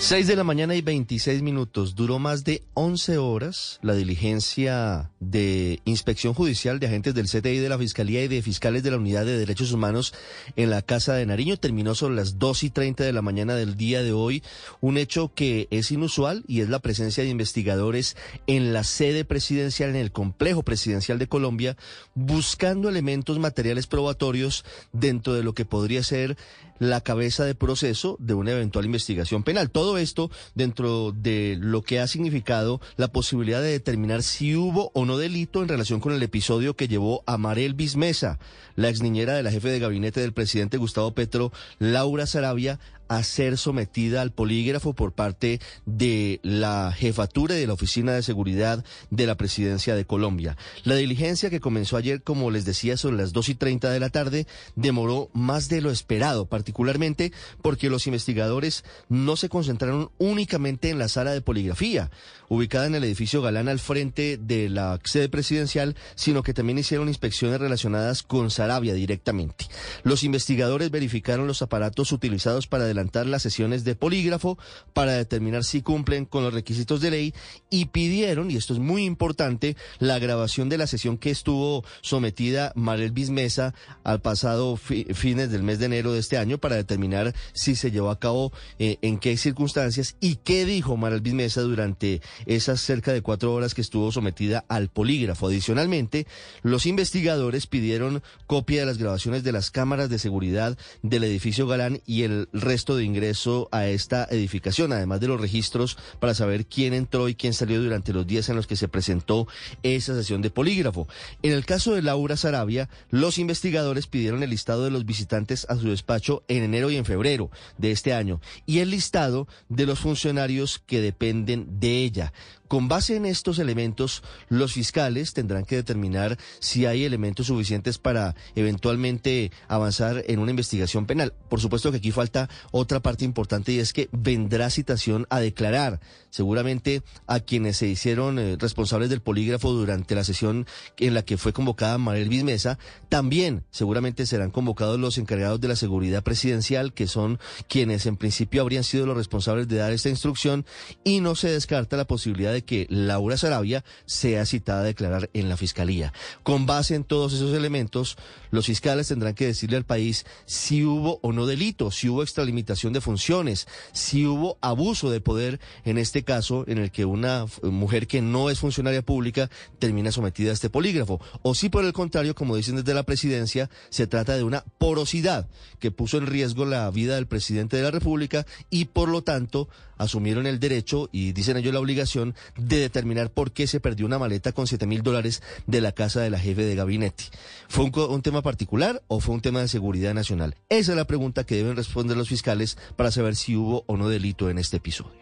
6 de la mañana y 26 minutos. Duró más de 11 horas la diligencia de inspección judicial de agentes del CTI de la Fiscalía y de fiscales de la Unidad de Derechos Humanos en la Casa de Nariño. Terminó sobre las 2 y 30 de la mañana del día de hoy. Un hecho que es inusual y es la presencia de investigadores en la sede presidencial, en el complejo presidencial de Colombia, buscando elementos materiales probatorios dentro de lo que podría ser la cabeza de proceso de una eventual investigación penal. Todo esto dentro de lo que ha significado la posibilidad de determinar si hubo o no delito en relación con el episodio que llevó a Marel Bismesa, la ex niñera de la jefe de gabinete del presidente Gustavo Petro, Laura Sarabia, a ser sometida al polígrafo por parte de la jefatura de la Oficina de Seguridad de la Presidencia de Colombia. La diligencia que comenzó ayer, como les decía, sobre las dos y treinta de la tarde, demoró más de lo esperado, particularmente porque los investigadores no se concentraron únicamente en la sala de poligrafía, ubicada en el edificio Galán al frente de la sede presidencial, sino que también hicieron inspecciones relacionadas con Sarabia directamente. Los investigadores verificaron los aparatos utilizados para adelantar las sesiones de polígrafo para determinar si cumplen con los requisitos de ley y pidieron, y esto es muy importante, la grabación de la sesión que estuvo sometida Marel Bismesa al pasado fines del mes de enero de este año para determinar si se llevó a cabo eh, en qué circunstancias y qué dijo Marel Bismesa durante esas cerca de cuatro horas que estuvo sometida al polígrafo. Adicionalmente, los investigadores pidieron copia de las grabaciones de las cámaras de seguridad del edificio Galán y el resto de ingreso a esta edificación, además de los registros para saber quién entró y quién salió durante los días en los que se presentó esa sesión de polígrafo. En el caso de Laura Sarabia, los investigadores pidieron el listado de los visitantes a su despacho en enero y en febrero de este año y el listado de los funcionarios que dependen de ella. Con base en estos elementos, los fiscales tendrán que determinar si hay elementos suficientes para eventualmente avanzar en una investigación penal. Por supuesto que aquí falta otra parte importante y es que vendrá citación a declarar seguramente a quienes se hicieron eh, responsables del polígrafo durante la sesión en la que fue convocada Mariel Bismesa. También seguramente serán convocados los encargados de la seguridad presidencial, que son quienes en principio habrían sido los responsables de dar esta instrucción y no se descarta la posibilidad que Laura Sarabia sea citada a declarar en la fiscalía. Con base en todos esos elementos, los fiscales tendrán que decirle al país si hubo o no delito, si hubo extralimitación de funciones, si hubo abuso de poder, en este caso, en el que una mujer que no es funcionaria pública termina sometida a este polígrafo, o si por el contrario, como dicen desde la presidencia, se trata de una porosidad que puso en riesgo la vida del presidente de la República y por lo tanto asumieron el derecho y dicen ellos la obligación de determinar por qué se perdió una maleta con 7 mil dólares de la casa de la jefe de gabinete. ¿Fue un, un, tema particular o fue un tema de seguridad nacional? Esa es la pregunta que deben responder los fiscales para saber si hubo o no delito en este episodio.